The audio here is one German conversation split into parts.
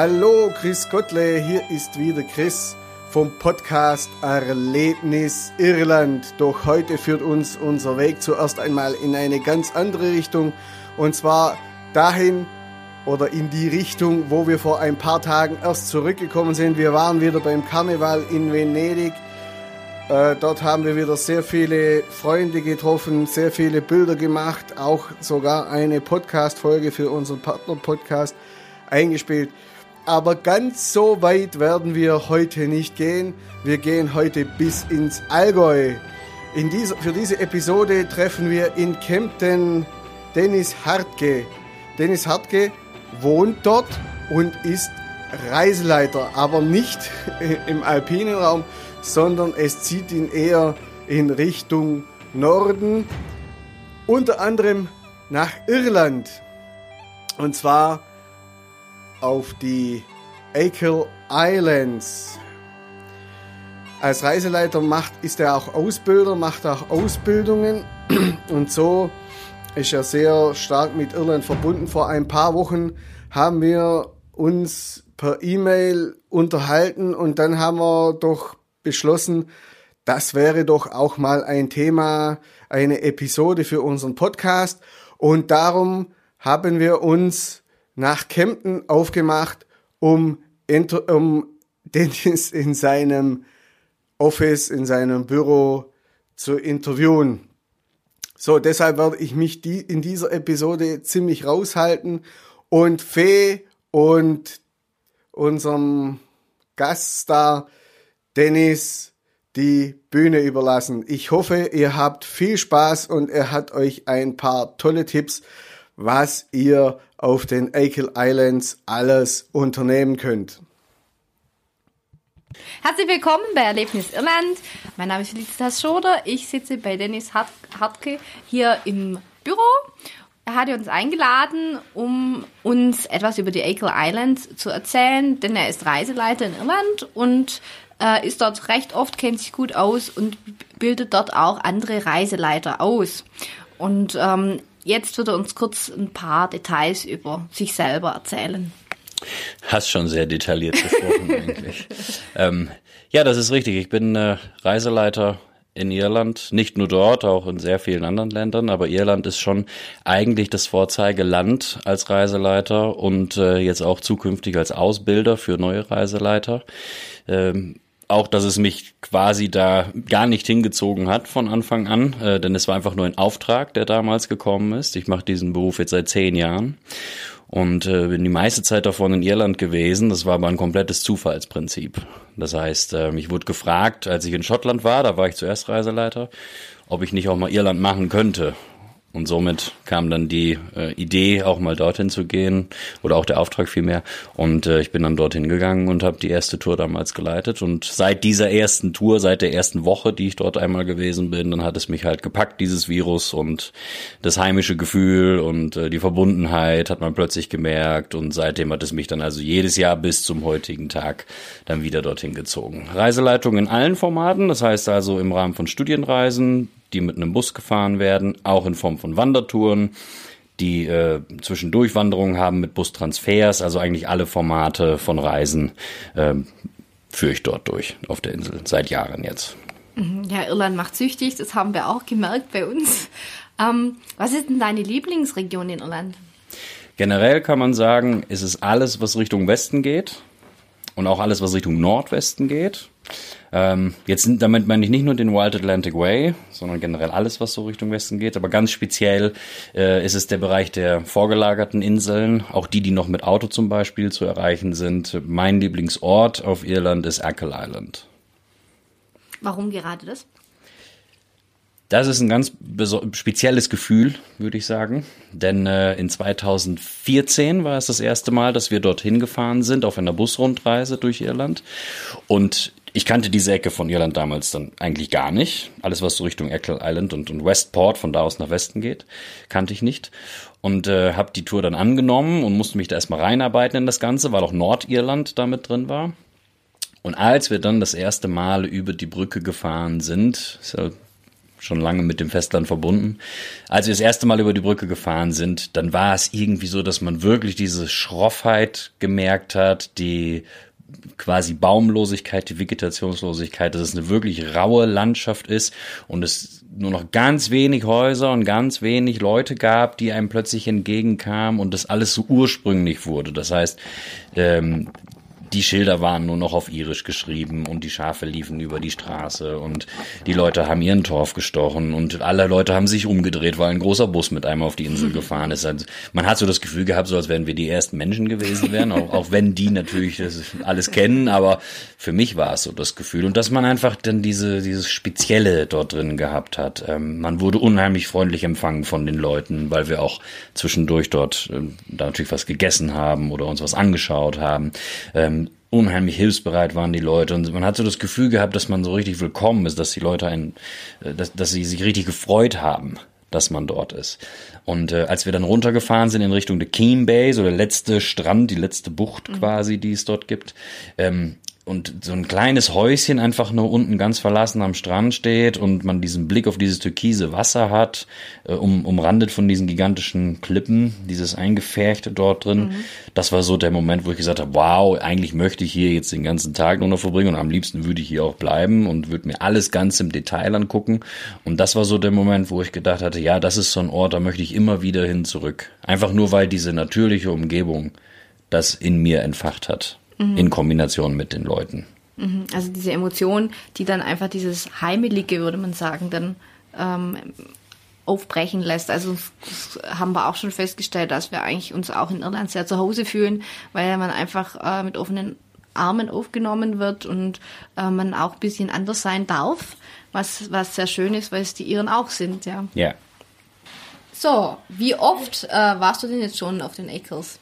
Hallo, Chris Gottle, hier ist wieder Chris vom Podcast Erlebnis Irland. Doch heute führt uns unser Weg zuerst einmal in eine ganz andere Richtung und zwar dahin oder in die Richtung, wo wir vor ein paar Tagen erst zurückgekommen sind. Wir waren wieder beim Karneval in Venedig. Äh, dort haben wir wieder sehr viele Freunde getroffen, sehr viele Bilder gemacht, auch sogar eine Podcast-Folge für unseren Partner-Podcast eingespielt. Aber ganz so weit werden wir heute nicht gehen. Wir gehen heute bis ins Allgäu. In dieser, für diese Episode treffen wir in Kempten Dennis Hartke. Dennis Hartke wohnt dort und ist Reiseleiter, aber nicht im alpinen Raum, sondern es zieht ihn eher in Richtung Norden, unter anderem nach Irland. Und zwar auf die Achill Islands. Als Reiseleiter macht, ist er auch Ausbilder, macht auch Ausbildungen und so ist er sehr stark mit Irland verbunden. Vor ein paar Wochen haben wir uns per E-Mail unterhalten und dann haben wir doch beschlossen, das wäre doch auch mal ein Thema, eine Episode für unseren Podcast und darum haben wir uns nach Kempten aufgemacht, um, um Dennis in seinem Office, in seinem Büro zu interviewen. So, deshalb werde ich mich die, in dieser Episode ziemlich raushalten und Fee und unserem Gaststar Dennis die Bühne überlassen. Ich hoffe, ihr habt viel Spaß und er hat euch ein paar tolle Tipps, was ihr auf den Achill Islands alles unternehmen könnt. Herzlich willkommen bei Erlebnis Irland. Mein Name ist Felicitas Schoder. Ich sitze bei Dennis Hartke hier im Büro. Er hat uns eingeladen, um uns etwas über die Achill Islands zu erzählen, denn er ist Reiseleiter in Irland und äh, ist dort recht oft, kennt sich gut aus und bildet dort auch andere Reiseleiter aus. Und ähm, Jetzt wird er uns kurz ein paar Details über sich selber erzählen. Hast schon sehr detailliert gesprochen eigentlich. ähm, ja, das ist richtig. Ich bin äh, Reiseleiter in Irland, nicht nur dort, auch in sehr vielen anderen Ländern, aber Irland ist schon eigentlich das Vorzeigeland als Reiseleiter und äh, jetzt auch zukünftig als Ausbilder für neue Reiseleiter. Ähm, auch, dass es mich quasi da gar nicht hingezogen hat von Anfang an, äh, denn es war einfach nur ein Auftrag, der damals gekommen ist. Ich mache diesen Beruf jetzt seit zehn Jahren und äh, bin die meiste Zeit davon in Irland gewesen. Das war aber ein komplettes Zufallsprinzip. Das heißt, äh, mich wurde gefragt, als ich in Schottland war, da war ich zuerst Reiseleiter, ob ich nicht auch mal Irland machen könnte. Und somit kam dann die äh, Idee, auch mal dorthin zu gehen oder auch der Auftrag vielmehr. Und äh, ich bin dann dorthin gegangen und habe die erste Tour damals geleitet. Und seit dieser ersten Tour, seit der ersten Woche, die ich dort einmal gewesen bin, dann hat es mich halt gepackt, dieses Virus und das heimische Gefühl und äh, die Verbundenheit hat man plötzlich gemerkt. Und seitdem hat es mich dann also jedes Jahr bis zum heutigen Tag dann wieder dorthin gezogen. Reiseleitung in allen Formaten, das heißt also im Rahmen von Studienreisen, die mit einem Bus gefahren werden, auch in Form von Wandertouren, die äh, zwischendurch Wanderungen haben mit Bustransfers, also eigentlich alle Formate von Reisen äh, führe ich dort durch auf der Insel seit Jahren jetzt. Mhm. Ja, Irland macht süchtig, das haben wir auch gemerkt bei uns. Ähm, was ist denn deine Lieblingsregion in Irland? Generell kann man sagen, ist es alles, was Richtung Westen geht und auch alles, was Richtung Nordwesten geht. Ähm, jetzt damit meine ich nicht nur den Wild Atlantic Way, sondern generell alles, was so Richtung Westen geht. Aber ganz speziell äh, ist es der Bereich der vorgelagerten Inseln, auch die, die noch mit Auto zum Beispiel zu erreichen sind. Mein Lieblingsort auf Irland ist Achill Island. Warum gerade das? Das ist ein ganz spezielles Gefühl, würde ich sagen. Denn äh, in 2014 war es das erste Mal, dass wir dorthin gefahren sind auf einer Busrundreise durch Irland. Und ich kannte diese Ecke von Irland damals dann eigentlich gar nicht. Alles, was so Richtung Eckle Island und, und Westport von da aus nach Westen geht, kannte ich nicht. Und äh, habe die Tour dann angenommen und musste mich da erstmal reinarbeiten in das Ganze, weil auch Nordirland damit drin war. Und als wir dann das erste Mal über die Brücke gefahren sind, ist ja schon lange mit dem Festland verbunden. Als wir das erste Mal über die Brücke gefahren sind, dann war es irgendwie so, dass man wirklich diese Schroffheit gemerkt hat, die quasi Baumlosigkeit, die Vegetationslosigkeit, dass es eine wirklich raue Landschaft ist und es nur noch ganz wenig Häuser und ganz wenig Leute gab, die einem plötzlich entgegenkamen und das alles so ursprünglich wurde. Das heißt, ähm, die Schilder waren nur noch auf Irisch geschrieben und die Schafe liefen über die Straße und die Leute haben ihren Torf gestochen und alle Leute haben sich umgedreht, weil ein großer Bus mit einem auf die Insel gefahren ist. Also man hat so das Gefühl gehabt, so als wären wir die ersten Menschen gewesen wären, auch, auch wenn die natürlich das alles kennen, aber für mich war es so das Gefühl und dass man einfach dann diese dieses Spezielle dort drin gehabt hat. Ähm, man wurde unheimlich freundlich empfangen von den Leuten, weil wir auch zwischendurch dort äh, da natürlich was gegessen haben oder uns was angeschaut haben. Ähm, unheimlich hilfsbereit waren die Leute und man hat so das Gefühl gehabt, dass man so richtig willkommen ist, dass die Leute einen, äh, dass, dass sie sich richtig gefreut haben, dass man dort ist. Und äh, als wir dann runtergefahren sind in Richtung der Keene Bay, so der letzte Strand, die letzte Bucht quasi, die es dort gibt, ähm, und so ein kleines Häuschen einfach nur unten ganz verlassen am Strand steht und man diesen Blick auf dieses türkise Wasser hat, äh, um, umrandet von diesen gigantischen Klippen, dieses eingefärchte dort drin. Mhm. Das war so der Moment, wo ich gesagt habe, wow, eigentlich möchte ich hier jetzt den ganzen Tag nur noch verbringen und am liebsten würde ich hier auch bleiben und würde mir alles ganz im Detail angucken. Und das war so der Moment, wo ich gedacht hatte, ja, das ist so ein Ort, da möchte ich immer wieder hin zurück. Einfach nur, weil diese natürliche Umgebung das in mir entfacht hat mhm. in Kombination mit den Leuten. Mhm. Also diese Emotion, die dann einfach dieses Heimelige, würde man sagen, dann ähm, aufbrechen lässt. Also das haben wir auch schon festgestellt, dass wir eigentlich uns auch in Irland sehr zu Hause fühlen, weil man einfach äh, mit offenen Armen aufgenommen wird und äh, man auch ein bisschen anders sein darf, was, was sehr schön ist, weil es die Iren auch sind, ja. Ja. So, wie oft äh, warst du denn jetzt schon auf den Acres?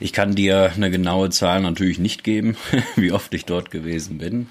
Ich kann dir eine genaue Zahl natürlich nicht geben, wie oft ich dort gewesen bin.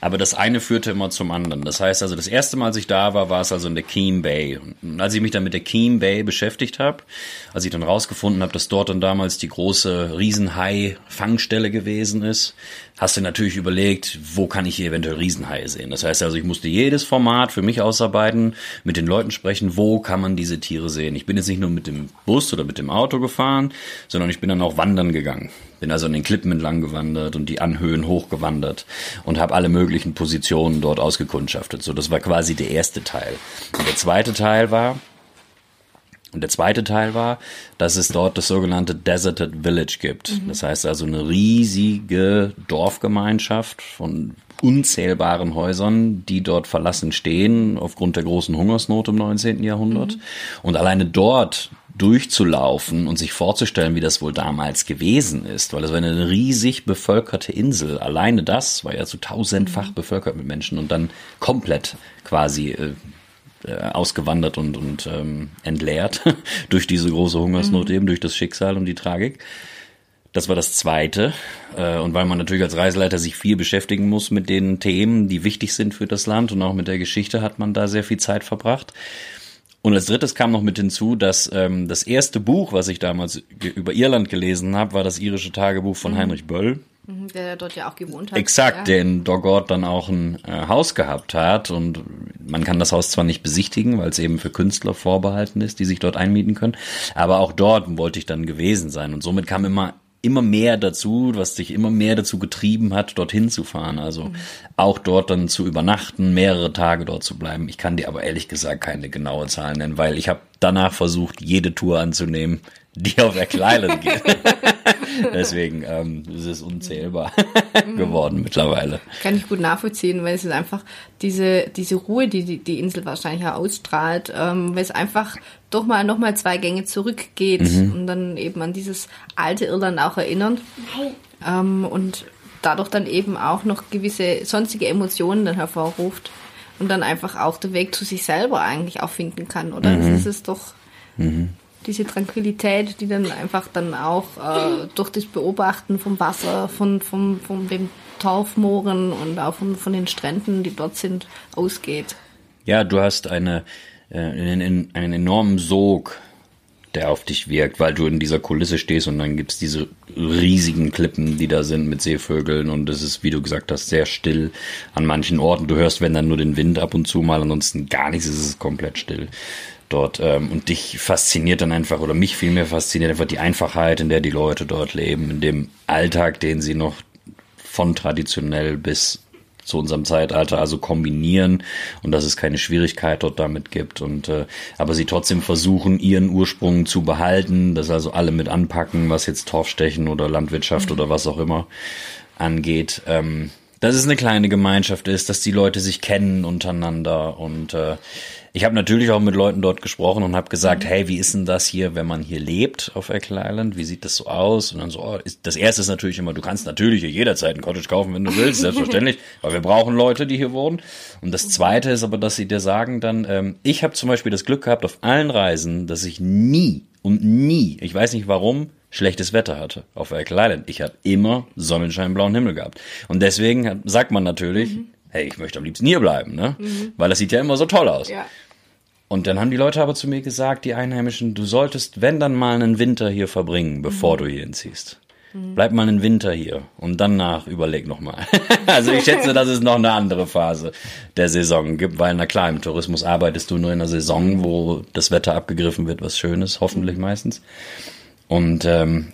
Aber das eine führte immer zum anderen. Das heißt also, das erste Mal, als ich da war, war es also in der Keene Bay. Und als ich mich dann mit der Keene Bay beschäftigt habe, als ich dann rausgefunden habe, dass dort dann damals die große Riesenhai-Fangstelle gewesen ist, hast du natürlich überlegt, wo kann ich hier eventuell Riesenhaie sehen. Das heißt also, ich musste jedes Format für mich ausarbeiten, mit den Leuten sprechen, wo kann man diese Tiere sehen. Ich bin jetzt nicht nur mit dem Bus oder mit dem Auto gefahren, sondern ich bin dann auch wandern gegangen. Bin also an den Klippen entlang gewandert und die Anhöhen hochgewandert und habe alle möglichen Positionen dort ausgekundschaftet. So, das war quasi der erste Teil. Und der zweite Teil war, und der zweite Teil war, dass es dort das sogenannte Deserted Village gibt. Mhm. Das heißt also eine riesige Dorfgemeinschaft von unzählbaren Häusern, die dort verlassen stehen aufgrund der großen Hungersnot im 19. Jahrhundert. Mhm. Und alleine dort durchzulaufen und sich vorzustellen, wie das wohl damals gewesen ist, weil es war eine riesig bevölkerte Insel. Alleine das war ja so tausendfach mhm. bevölkert mit Menschen und dann komplett quasi äh, ausgewandert und, und ähm, entleert durch diese große Hungersnot mhm. eben, durch das Schicksal und die Tragik. Das war das Zweite. Äh, und weil man natürlich als Reiseleiter sich viel beschäftigen muss mit den Themen, die wichtig sind für das Land und auch mit der Geschichte, hat man da sehr viel Zeit verbracht. Und als drittes kam noch mit hinzu, dass ähm, das erste Buch, was ich damals über Irland gelesen habe, war das irische Tagebuch von mhm. Heinrich Böll. Mhm, der dort ja auch gewohnt hat. Exakt, ja. der in Doggord dann auch ein äh, Haus gehabt hat. Und man kann das Haus zwar nicht besichtigen, weil es eben für Künstler vorbehalten ist, die sich dort einmieten können. Aber auch dort wollte ich dann gewesen sein. Und somit kam immer immer mehr dazu, was sich immer mehr dazu getrieben hat, dorthin zu fahren. Also mhm. auch dort dann zu übernachten, mehrere Tage dort zu bleiben. Ich kann dir aber ehrlich gesagt keine genaue Zahl nennen, weil ich habe danach versucht, jede Tour anzunehmen, die auf Island geht. Deswegen ähm, ist es unzählbar geworden mittlerweile. Kann ich gut nachvollziehen, weil es ist einfach diese, diese Ruhe, die, die die Insel wahrscheinlich auch ausstrahlt, ähm, weil es einfach doch mal noch mal zwei Gänge zurückgeht mhm. und dann eben an dieses alte Irland auch erinnern. Ähm, und dadurch dann eben auch noch gewisse sonstige Emotionen dann hervorruft und dann einfach auch der Weg zu sich selber eigentlich auch finden kann, oder? Mhm. Das ist es doch. Mhm diese Tranquilität, die dann einfach dann auch äh, durch das Beobachten vom Wasser, von, von, von dem Torfmooren und auch von, von den Stränden, die dort sind, ausgeht. Ja, du hast eine, äh, einen, einen enormen Sog der auf dich wirkt, weil du in dieser Kulisse stehst und dann gibt's diese riesigen Klippen, die da sind mit Seevögeln und es ist, wie du gesagt hast, sehr still an manchen Orten. Du hörst, wenn dann nur den Wind ab und zu mal, ansonsten gar nichts, es ist komplett still dort. Ähm, und dich fasziniert dann einfach, oder mich vielmehr fasziniert einfach die Einfachheit, in der die Leute dort leben, in dem Alltag, den sie noch von traditionell bis zu unserem Zeitalter, also kombinieren und dass es keine Schwierigkeit dort damit gibt und äh, aber sie trotzdem versuchen, ihren Ursprung zu behalten, dass also alle mit anpacken, was jetzt Torfstechen oder Landwirtschaft mhm. oder was auch immer angeht. Ähm, dass es eine kleine Gemeinschaft ist, dass die Leute sich kennen untereinander und äh, ich habe natürlich auch mit Leuten dort gesprochen und habe gesagt, mhm. hey, wie ist denn das hier, wenn man hier lebt auf Eckle Island? Wie sieht das so aus? Und dann so, oh, ist, das erste ist natürlich immer, du kannst natürlich hier jederzeit ein Cottage kaufen, wenn du willst, selbstverständlich, weil wir brauchen Leute, die hier wohnen. Und das zweite ist aber, dass sie dir sagen dann, ähm, ich habe zum Beispiel das Glück gehabt auf allen Reisen, dass ich nie und nie, ich weiß nicht warum, schlechtes Wetter hatte auf Eckle Island. Ich habe immer Sonnenschein, blauen Himmel gehabt. Und deswegen sagt man natürlich, mhm hey, ich möchte am liebsten hier bleiben, ne? Mhm. Weil das sieht ja immer so toll aus. Ja. Und dann haben die Leute aber zu mir gesagt, die Einheimischen, du solltest, wenn dann mal einen Winter hier verbringen, bevor mhm. du hier hinziehst. Mhm. Bleib mal einen Winter hier und danach überleg nochmal. also ich schätze, dass es noch eine andere Phase der Saison gibt, weil na klar, im Tourismus arbeitest du nur in einer Saison, wo das Wetter abgegriffen wird, was Schönes, hoffentlich mhm. meistens. Und ähm,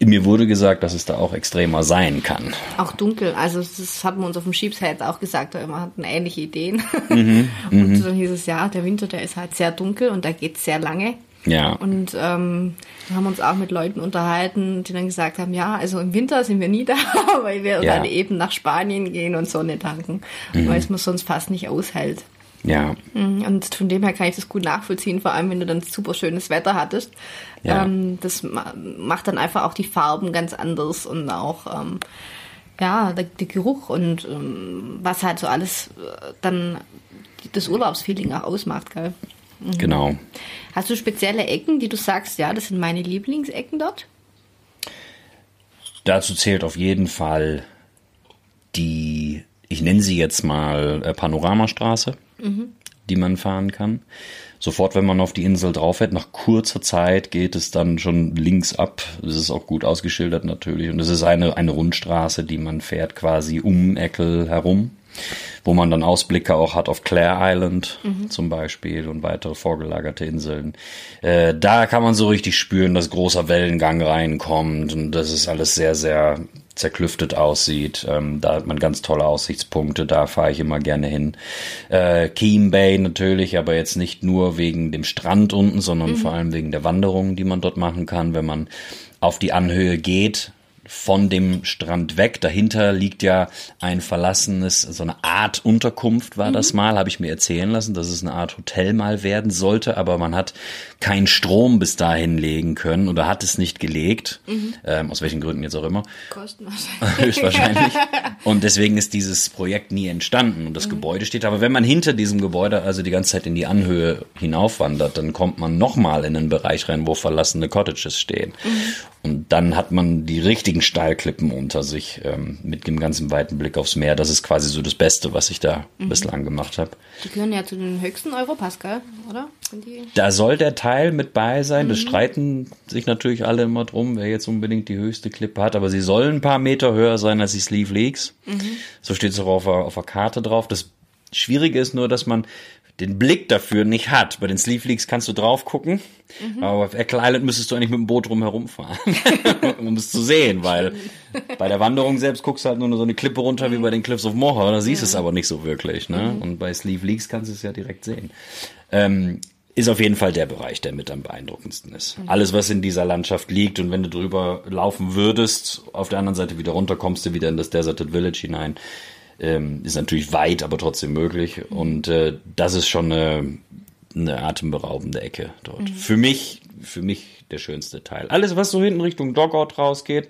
mir wurde gesagt, dass es da auch extremer sein kann. Auch dunkel. Also das hat man uns auf dem Sheepshead auch gesagt, wir hatten ähnliche Ideen. Mhm, und mhm. dann hieß es, ja, der Winter, der ist halt sehr dunkel und da geht sehr lange. Ja. Und ähm, wir haben uns auch mit Leuten unterhalten, die dann gesagt haben, ja, also im Winter sind wir nie da, weil wir ja. dann eben nach Spanien gehen und Sonne tanken, mhm. weil es man sonst fast nicht aushält. Ja. Mhm, und von dem her kann ich das gut nachvollziehen, vor allem wenn du dann super schönes Wetter hattest. Ja. Ähm, das macht dann einfach auch die Farben ganz anders und auch ähm, ja, der, der, Geruch und ähm, was halt so alles äh, dann das Urlaubsfeeling auch ausmacht, gell? Mhm. Genau. Hast du spezielle Ecken, die du sagst, ja, das sind meine Lieblingsecken dort? Dazu zählt auf jeden Fall die, ich nenne sie jetzt mal äh, Panoramastraße mhm. die man fahren kann. Sofort, wenn man auf die Insel drauf fährt, nach kurzer Zeit geht es dann schon links ab. Das ist auch gut ausgeschildert natürlich. Und es ist eine, eine Rundstraße, die man fährt quasi um Eckel herum, wo man dann Ausblicke auch hat auf Clare Island mhm. zum Beispiel und weitere vorgelagerte Inseln. Äh, da kann man so richtig spüren, dass großer Wellengang reinkommt und das ist alles sehr, sehr zerklüftet aussieht. Ähm, da hat man ganz tolle Aussichtspunkte, da fahre ich immer gerne hin. Äh, Keem Bay natürlich, aber jetzt nicht nur wegen dem Strand unten, sondern mhm. vor allem wegen der Wanderungen, die man dort machen kann, wenn man auf die Anhöhe geht von dem Strand weg. Dahinter liegt ja ein verlassenes, so eine Art Unterkunft war mhm. das mal, habe ich mir erzählen lassen, dass es eine Art Hotel mal werden sollte, aber man hat keinen Strom bis dahin legen können oder hat es nicht gelegt, mhm. ähm, aus welchen Gründen jetzt auch immer. Kosten wahrscheinlich. Höchstwahrscheinlich. Und deswegen ist dieses Projekt nie entstanden und das mhm. Gebäude steht. Aber wenn man hinter diesem Gebäude also die ganze Zeit in die Anhöhe hinaufwandert, dann kommt man nochmal in einen Bereich rein, wo verlassene Cottages stehen. Mhm. Und dann hat man die richtigen Steilklippen unter sich ähm, mit dem ganzen weiten Blick aufs Meer. Das ist quasi so das Beste, was ich da mhm. bislang gemacht habe. Die gehören ja zu den höchsten Europas, gell? oder? Da soll der Teil mit bei sein. Mhm. Das streiten sich natürlich alle immer drum, wer jetzt unbedingt die höchste Klippe hat. Aber sie sollen ein paar Meter höher sein als die Sleeve Leaks. Mhm. So steht es auch auf der, auf der Karte drauf. Das Schwierige ist nur, dass man den Blick dafür nicht hat. Bei den Sleeve Leaks kannst du drauf gucken, mhm. aber auf Eckle Island müsstest du eigentlich mit dem Boot drum herumfahren, um es zu sehen, weil bei der Wanderung selbst guckst du halt nur so eine Klippe runter wie bei den Cliffs of Moher, da siehst du ja. es aber nicht so wirklich. Ne? Mhm. Und bei Sleeve Leaks kannst du es ja direkt sehen. Ähm, ist auf jeden Fall der Bereich, der mit am beeindruckendsten ist. Mhm. Alles, was in dieser Landschaft liegt und wenn du drüber laufen würdest, auf der anderen Seite wieder runter, kommst du wieder in das Deserted Village hinein ähm, ist natürlich weit, aber trotzdem möglich. Und äh, das ist schon eine, eine atemberaubende Ecke dort. Mhm. Für mich, für mich der schönste Teil. Alles, was so hinten Richtung Dogout rausgeht,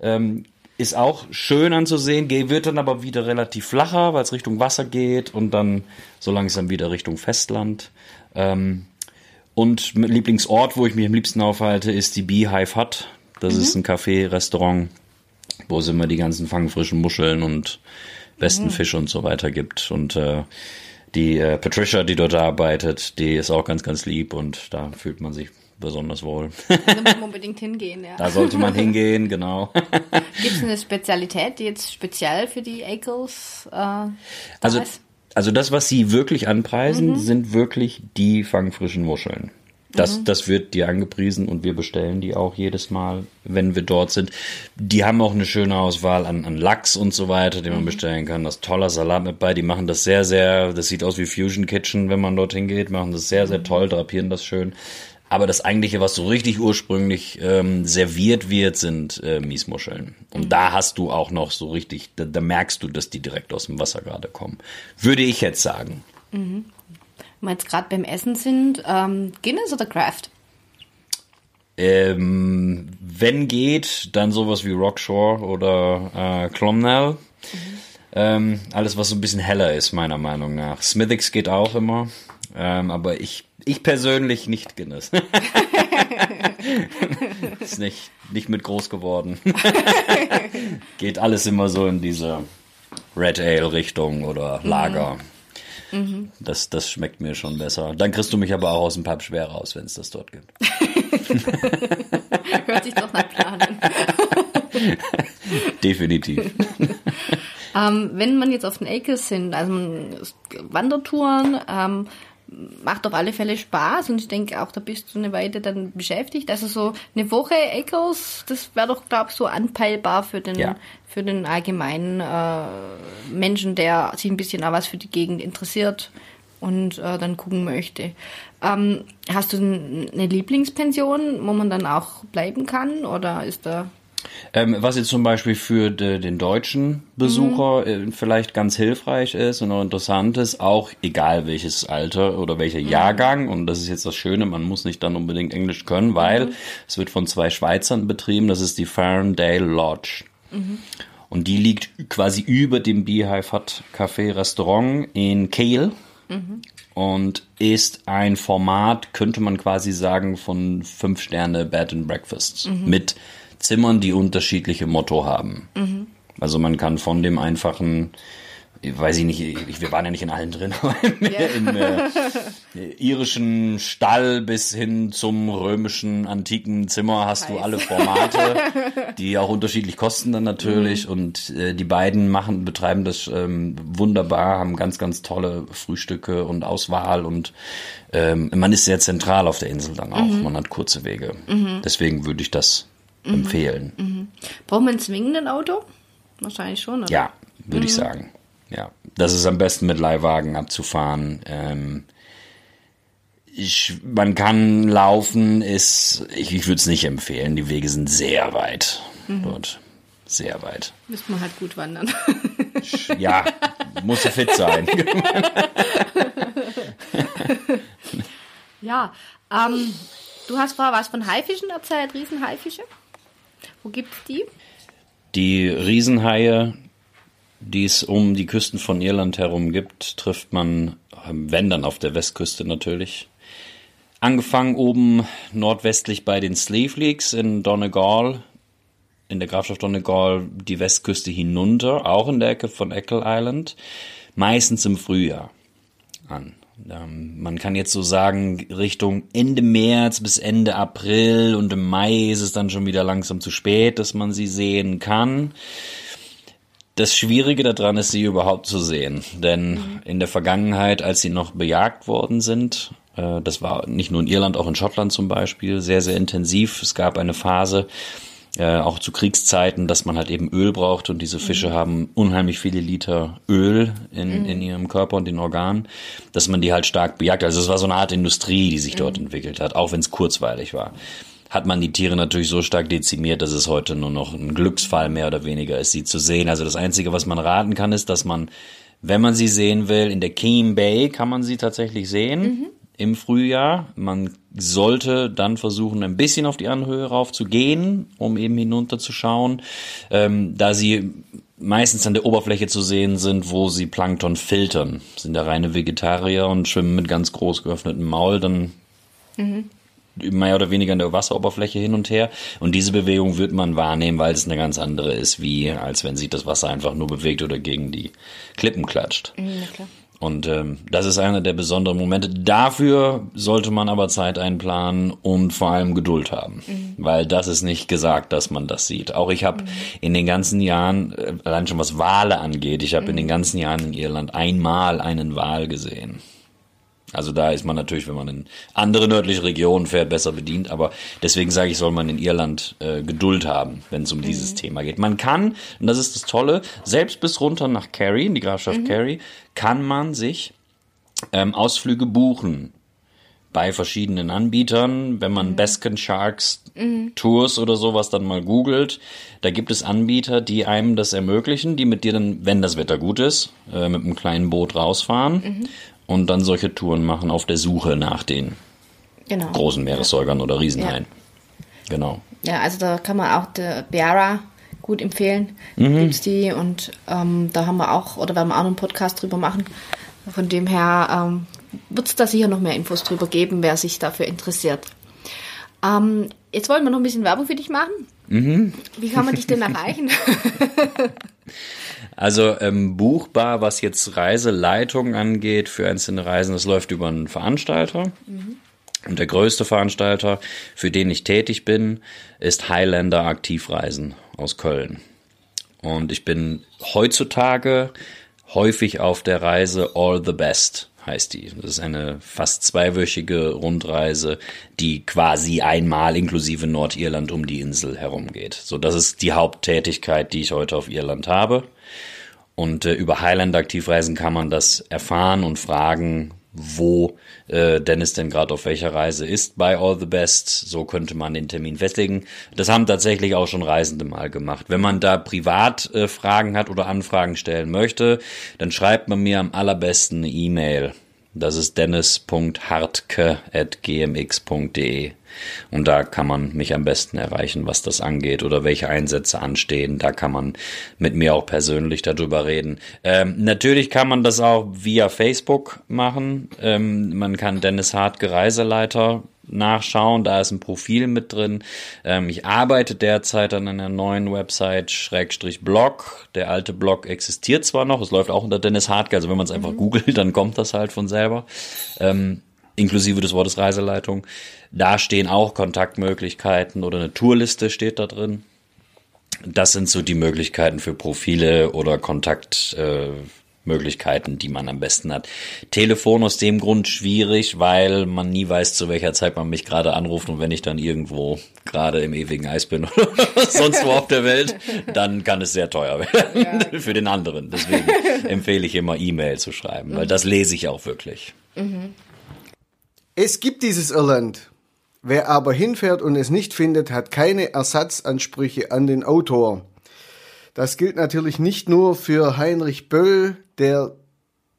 ähm, ist auch schön anzusehen, wird dann aber wieder relativ flacher, weil es Richtung Wasser geht und dann so langsam wieder Richtung Festland. Ähm, und Lieblingsort, wo ich mich am liebsten aufhalte, ist die Beehive Hut. Das mhm. ist ein Café, Restaurant, wo es immer die ganzen fangfrischen Muscheln und besten mhm. Fisch und so weiter gibt. Und äh, die äh, Patricia, die dort arbeitet, die ist auch ganz, ganz lieb und da fühlt man sich besonders wohl. Da muss man unbedingt hingehen, ja. Da sollte man hingehen, genau. Gibt es eine Spezialität, die jetzt speziell für die Eagles äh, da Also, ist? also das, was sie wirklich anpreisen, sind wirklich die fangfrischen Muscheln. Das, das wird dir angepriesen und wir bestellen die auch jedes Mal, wenn wir dort sind. Die haben auch eine schöne Auswahl an, an Lachs und so weiter, den man bestellen kann. Das ist toller Salat mit bei. Die machen das sehr, sehr, das sieht aus wie Fusion Kitchen, wenn man dorthin geht, machen das sehr, sehr toll, drapieren das schön. Aber das eigentliche, was so richtig ursprünglich ähm, serviert wird, sind äh, Miesmuscheln. Und da hast du auch noch so richtig, da, da merkst du, dass die direkt aus dem Wasser gerade kommen. Würde ich jetzt sagen. Wenn wir jetzt gerade beim Essen sind, ähm, Guinness oder Kraft? Ähm, wenn geht, dann sowas wie Rockshore oder äh, Clomnell. Ähm, alles, was so ein bisschen heller ist, meiner Meinung nach. Smithix geht auch immer. Ähm, aber ich, ich persönlich nicht Guinness. ist nicht, nicht mit groß geworden. geht alles immer so in diese Red Ale Richtung oder Lager. Das, das schmeckt mir schon besser. Dann kriegst du mich aber auch aus dem Pub schwer raus, wenn es das dort gibt. Hört sich doch nach Plan an. Definitiv. Ähm, wenn man jetzt auf den Acres sind, also Wandertouren, ähm, macht auf alle Fälle Spaß und ich denke auch, da bist du eine Weile dann beschäftigt. Also so eine Woche Acres, das wäre doch, glaube ich, so anpeilbar für den, Ja. für den allgemeinen äh, Menschen, der sich ein bisschen auch was für die Gegend interessiert und äh, dann gucken möchte. Ähm, hast du eine Lieblingspension, wo man dann auch bleiben kann oder ist da Ähm, was jetzt zum Beispiel für de, den deutschen Besucher äh, vielleicht ganz hilfreich ist und auch interessant ist, auch egal welches Alter oder welcher Jahrgang, und das ist jetzt das Schöne, man muss nicht dann unbedingt Englisch können, weil es wird von zwei Schweizern betrieben, das ist die Ferndale Lodge. Und die liegt quasi über dem Beehive Hut Café Restaurant in Kehl und ist ein Format, könnte man quasi sagen, von fünf Sterne Bed and Breakfasts mit Zimmern, die unterschiedliche Motto haben. Also man kann von dem einfachen, ich weiß ich nicht, ich, wir waren ja nicht in allen drin, aber im äh, irischen Stall bis hin zum römischen antiken Zimmer hast du Heiß. alle Formate, die auch unterschiedlich kosten dann natürlich. Und äh, die beiden machen betreiben das ähm, wunderbar, haben ganz ganz tolle Frühstücke und Auswahl und ähm, man ist sehr zentral auf der Insel dann auch, man hat kurze Wege. Deswegen würde ich das empfehlen. Braucht man zwingend ein Auto? Wahrscheinlich schon, oder? Ja, würde ich sagen. Ja, das ist am besten mit Leihwagen abzufahren. Ähm, ich, man kann laufen, ist, ich, ich würde es nicht empfehlen. Die Wege sind sehr weit dort. Sehr weit. Müsste man halt gut wandern. Ja, muss fit sein. ja, ähm, du hast vorher was von Haifischen erzählt, Riesenhaifische. Wo gibt's die? Die Riesenhaie, die es um die Küsten von Irland herum gibt, trifft man, ähm, wenn dann auf der Westküste natürlich. Angefangen oben nordwestlich bei den Slave Leaks in Donegal, in der Grafschaft Donegal, die Westküste hinunter, auch in der Ecke von Eckle Island, meistens im Frühjahr an. Ähm, man kann jetzt so sagen, Richtung Ende März bis Ende April und im Mai ist es dann schon wieder langsam zu spät, dass man sie sehen kann. Das Schwierige daran ist, sie überhaupt zu sehen. Denn in der Vergangenheit, als sie noch bejagt worden sind, äh, das war nicht nur in Irland, auch in Schottland zum Beispiel, sehr, sehr intensiv. Es gab eine Phase, äh, auch zu Kriegszeiten, dass man halt eben Öl braucht und diese Fische haben unheimlich viele Liter Öl in, in ihrem Körper und den Organen, dass man die halt stark bejagt. Also es war so eine Art Industrie, die sich dort entwickelt hat, auch wenn es kurzweilig war. Hat man die Tiere natürlich so stark dezimiert, dass es heute nur noch ein Glücksfall mehr oder weniger ist, sie zu sehen. Also das Einzige, was man raten kann, ist, dass man, wenn man sie sehen will, in der Keem Bay kann man sie tatsächlich sehen im Frühjahr. Man sollte dann versuchen, ein bisschen auf die Anhöhe rauf zu gehen, um eben hinunterzuschauen, ähm, da sie meistens an der Oberfläche zu sehen sind, wo sie Plankton filtern. Sind da reine Vegetarier und schwimmen mit ganz groß geöffnetem Maul, dann mehr oder weniger an der Wasseroberfläche hin und her. Und diese Bewegung wird man wahrnehmen, weil es eine ganz andere ist, wie als wenn sich das Wasser einfach nur bewegt oder gegen die Klippen klatscht. Ja, klar. Und ähm, das ist einer der besonderen Momente. Dafür sollte man aber Zeit einplanen und vor allem Geduld haben, mhm. weil das ist nicht gesagt, dass man das sieht. Auch ich habe mhm. in den ganzen Jahren, äh, allein schon was Wale angeht, ich habe mhm. in den ganzen Jahren in Irland einmal einen Wal gesehen. Also da ist man natürlich, wenn man in andere nördliche Regionen fährt, besser bedient. Aber deswegen sage ich, soll man in Irland äh, Geduld haben, wenn es um mhm. dieses Thema geht. Man kann, und das ist das Tolle, selbst bis runter nach Kerry, in die Grafschaft mhm. Kerry, kann man sich ähm, Ausflüge buchen bei verschiedenen Anbietern. Wenn man mhm. Baskin Sharks mhm. Tours oder sowas dann mal googelt, da gibt es Anbieter, die einem das ermöglichen, die mit dir dann, wenn das Wetter gut ist, äh, mit einem kleinen Boot rausfahren mhm und dann solche Touren machen auf der Suche nach den genau. großen Meeressäugern oder Riesenhaien. Ja. Genau. Ja, also da kann man auch der Biara gut empfehlen. Mhm. Gibt's die und ähm, da haben wir auch, oder werden wir auch noch einen Podcast drüber machen. Von dem her ähm, wird es da sicher noch mehr Infos drüber geben, wer sich dafür interessiert. Ähm, jetzt wollen wir noch ein bisschen Werbung für dich machen. Mhm. Wie kann man dich denn erreichen? Also ähm, buchbar, was jetzt Reiseleitung angeht für einzelne Reisen, das läuft über einen Veranstalter. Mhm. Und der größte Veranstalter, für den ich tätig bin, ist Highlander Aktivreisen aus Köln. Und ich bin heutzutage häufig auf der Reise All the Best heißt die. Das ist eine fast zweiwöchige Rundreise, die quasi einmal inklusive Nordirland um die Insel herumgeht. So, das ist die Haupttätigkeit, die ich heute auf Irland habe. Und äh, über Highland Aktivreisen kann man das erfahren und fragen, wo äh, Dennis denn gerade auf welcher Reise ist bei All the Best. So könnte man den Termin festlegen. Das haben tatsächlich auch schon Reisende mal gemacht. Wenn man da privat äh, Fragen hat oder Anfragen stellen möchte, dann schreibt man mir am allerbesten eine E-Mail. Das ist dennis.hartke.gmx.de. Und da kann man mich am besten erreichen, was das angeht oder welche Einsätze anstehen. Da kann man mit mir auch persönlich darüber reden. Ähm, natürlich kann man das auch via Facebook machen. Ähm, man kann Dennis Hartke Reiseleiter nachschauen. Da ist ein Profil mit drin. Ähm, ich arbeite derzeit an einer neuen Website, Schrägstrich Blog. Der alte Blog existiert zwar noch, es läuft auch unter Dennis Hartke. Also wenn man es einfach mhm. googelt, dann kommt das halt von selber. Ähm, inklusive des Wortes Reiseleitung. Da stehen auch Kontaktmöglichkeiten oder eine Tourliste steht da drin. Das sind so die Möglichkeiten für Profile oder Kontaktmöglichkeiten, äh, die man am besten hat. Telefon aus dem Grund schwierig, weil man nie weiß, zu welcher Zeit man mich gerade anruft und wenn ich dann irgendwo gerade im ewigen Eis bin oder sonst wo auf der Welt, dann kann es sehr teuer werden ja. für den anderen. Deswegen empfehle ich immer E-Mail zu schreiben, weil das lese ich auch wirklich. Mhm. Es gibt dieses Irland. Wer aber hinfährt und es nicht findet, hat keine Ersatzansprüche an den Autor. Das gilt natürlich nicht nur für Heinrich Böll, der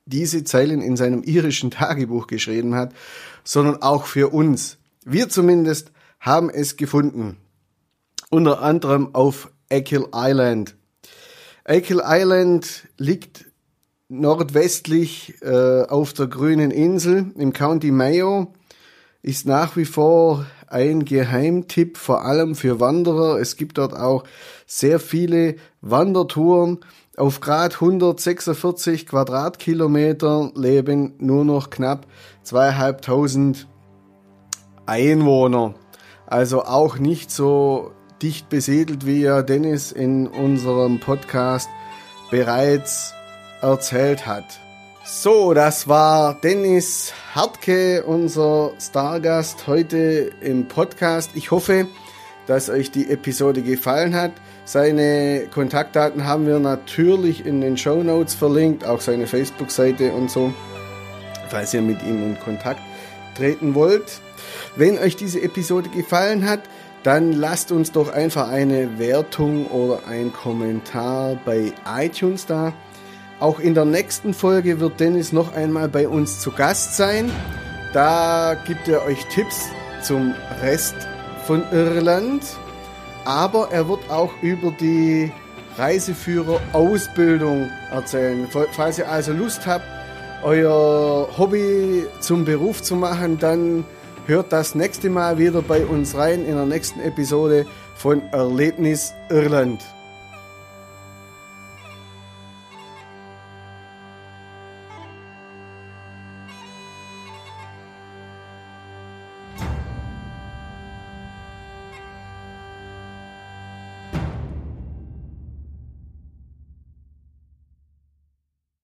diese Zeilen in seinem irischen Tagebuch geschrieben hat, sondern auch für uns. Wir zumindest haben es gefunden. Unter anderem auf Eckhill Island. Eckhill Island liegt nordwestlich äh, auf der grünen Insel im County Mayo ist nach wie vor ein Geheimtipp, vor allem für Wanderer. Es gibt dort auch sehr viele Wandertouren. Auf Grad 146 Quadratkilometer leben nur noch knapp zweieinhalbtausend Einwohner. Also auch nicht so dicht besiedelt, wie ja Dennis in unserem Podcast bereits erzählt hat. So, das war Dennis Hartke, unser Stargast heute im Podcast. Ich hoffe, dass euch die Episode gefallen hat. Seine Kontaktdaten haben wir natürlich in den Show Notes verlinkt, auch seine Facebook-Seite und so, falls ihr mit ihm in Kontakt treten wollt. Wenn euch diese Episode gefallen hat, dann lasst uns doch einfach eine Wertung oder ein Kommentar bei iTunes da. Auch in der nächsten Folge wird Dennis noch einmal bei uns zu Gast sein. Da gibt er euch Tipps zum Rest von Irland. Aber er wird auch über die Reiseführer-Ausbildung erzählen. Falls ihr also Lust habt, euer Hobby zum Beruf zu machen, dann hört das nächste Mal wieder bei uns rein in der nächsten Episode von Erlebnis Irland.